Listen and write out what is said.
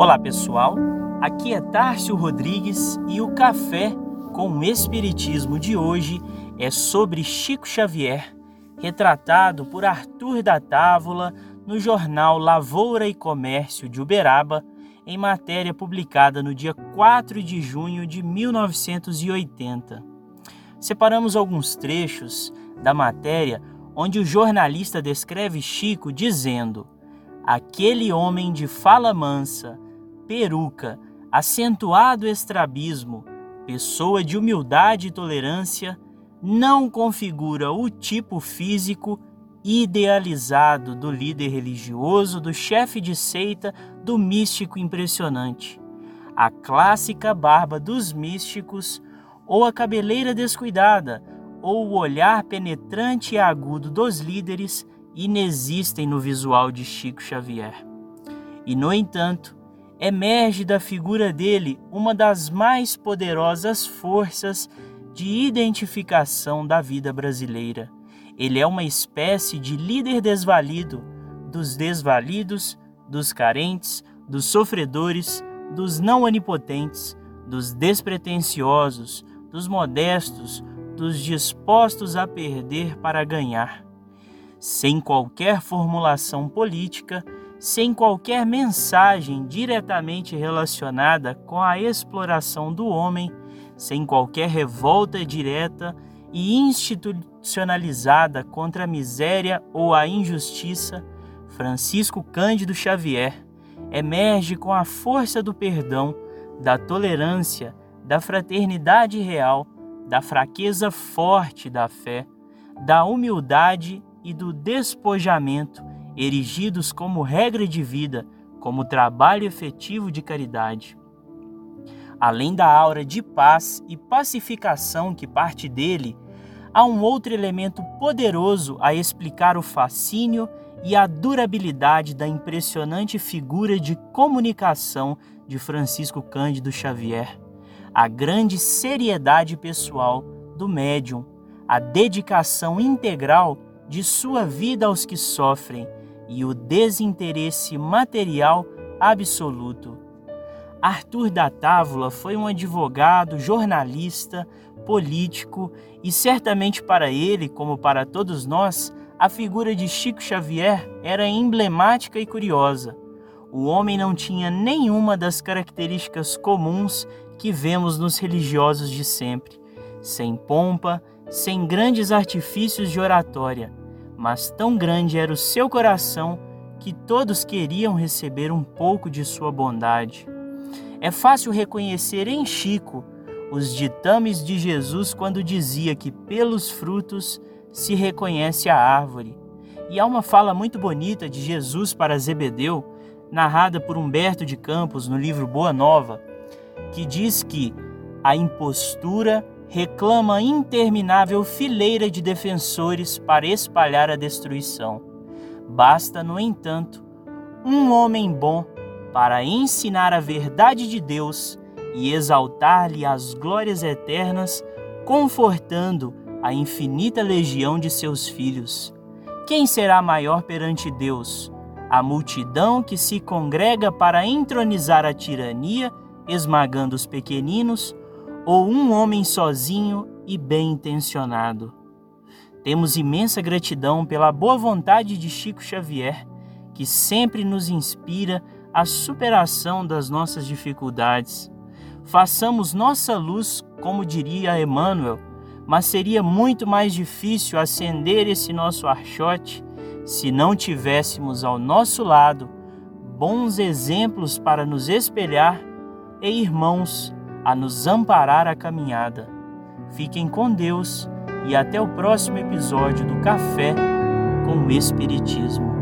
Olá pessoal, aqui é Tárcio Rodrigues e o Café com o Espiritismo de hoje é sobre Chico Xavier, retratado por Arthur da Távola no jornal Lavoura e Comércio de Uberaba, em matéria publicada no dia 4 de junho de 1980. Separamos alguns trechos da matéria onde o jornalista descreve Chico dizendo: Aquele homem de fala mansa, peruca, acentuado estrabismo, pessoa de humildade e tolerância, não configura o tipo físico idealizado do líder religioso, do chefe de seita, do místico impressionante. A clássica barba dos místicos, ou a cabeleira descuidada, ou o olhar penetrante e agudo dos líderes inexistem no visual de Chico Xavier. E, no entanto, emerge da figura dele uma das mais poderosas forças de identificação da vida brasileira. Ele é uma espécie de líder desvalido dos desvalidos, dos carentes, dos sofredores, dos não onipotentes, dos despretensiosos, dos modestos, dos dispostos a perder para ganhar. Sem qualquer formulação política, sem qualquer mensagem diretamente relacionada com a exploração do homem, sem qualquer revolta direta e institucionalizada contra a miséria ou a injustiça, Francisco Cândido Xavier emerge com a força do perdão, da tolerância, da fraternidade real, da fraqueza forte da fé, da humildade e do despojamento erigidos como regra de vida, como trabalho efetivo de caridade. Além da aura de paz e pacificação que parte dele, há um outro elemento poderoso a explicar o fascínio e a durabilidade da impressionante figura de comunicação de Francisco Cândido Xavier, a grande seriedade pessoal do médium, a dedicação integral de sua vida aos que sofrem e o desinteresse material absoluto. Arthur da Távola foi um advogado, jornalista, político e certamente para ele, como para todos nós, a figura de Chico Xavier era emblemática e curiosa. O homem não tinha nenhuma das características comuns que vemos nos religiosos de sempre, sem pompa, sem grandes artifícios de oratória mas tão grande era o seu coração que todos queriam receber um pouco de sua bondade. É fácil reconhecer em Chico os ditames de Jesus quando dizia que pelos frutos se reconhece a árvore. E há uma fala muito bonita de Jesus para Zebedeu, narrada por Humberto de Campos no livro Boa Nova, que diz que a impostura reclama interminável fileira de defensores para espalhar a destruição. Basta, no entanto, um homem bom para ensinar a verdade de Deus e exaltar-lhe as glórias eternas, confortando a infinita legião de seus filhos. Quem será maior perante Deus? A multidão que se congrega para entronizar a tirania, esmagando os pequeninos, ou um homem sozinho e bem intencionado. Temos imensa gratidão pela boa vontade de Chico Xavier, que sempre nos inspira a superação das nossas dificuldades. Façamos nossa luz, como diria Emmanuel, mas seria muito mais difícil acender esse nosso archote se não tivéssemos ao nosso lado bons exemplos para nos espelhar e irmãos a nos amparar a caminhada. Fiquem com Deus e até o próximo episódio do Café com o Espiritismo.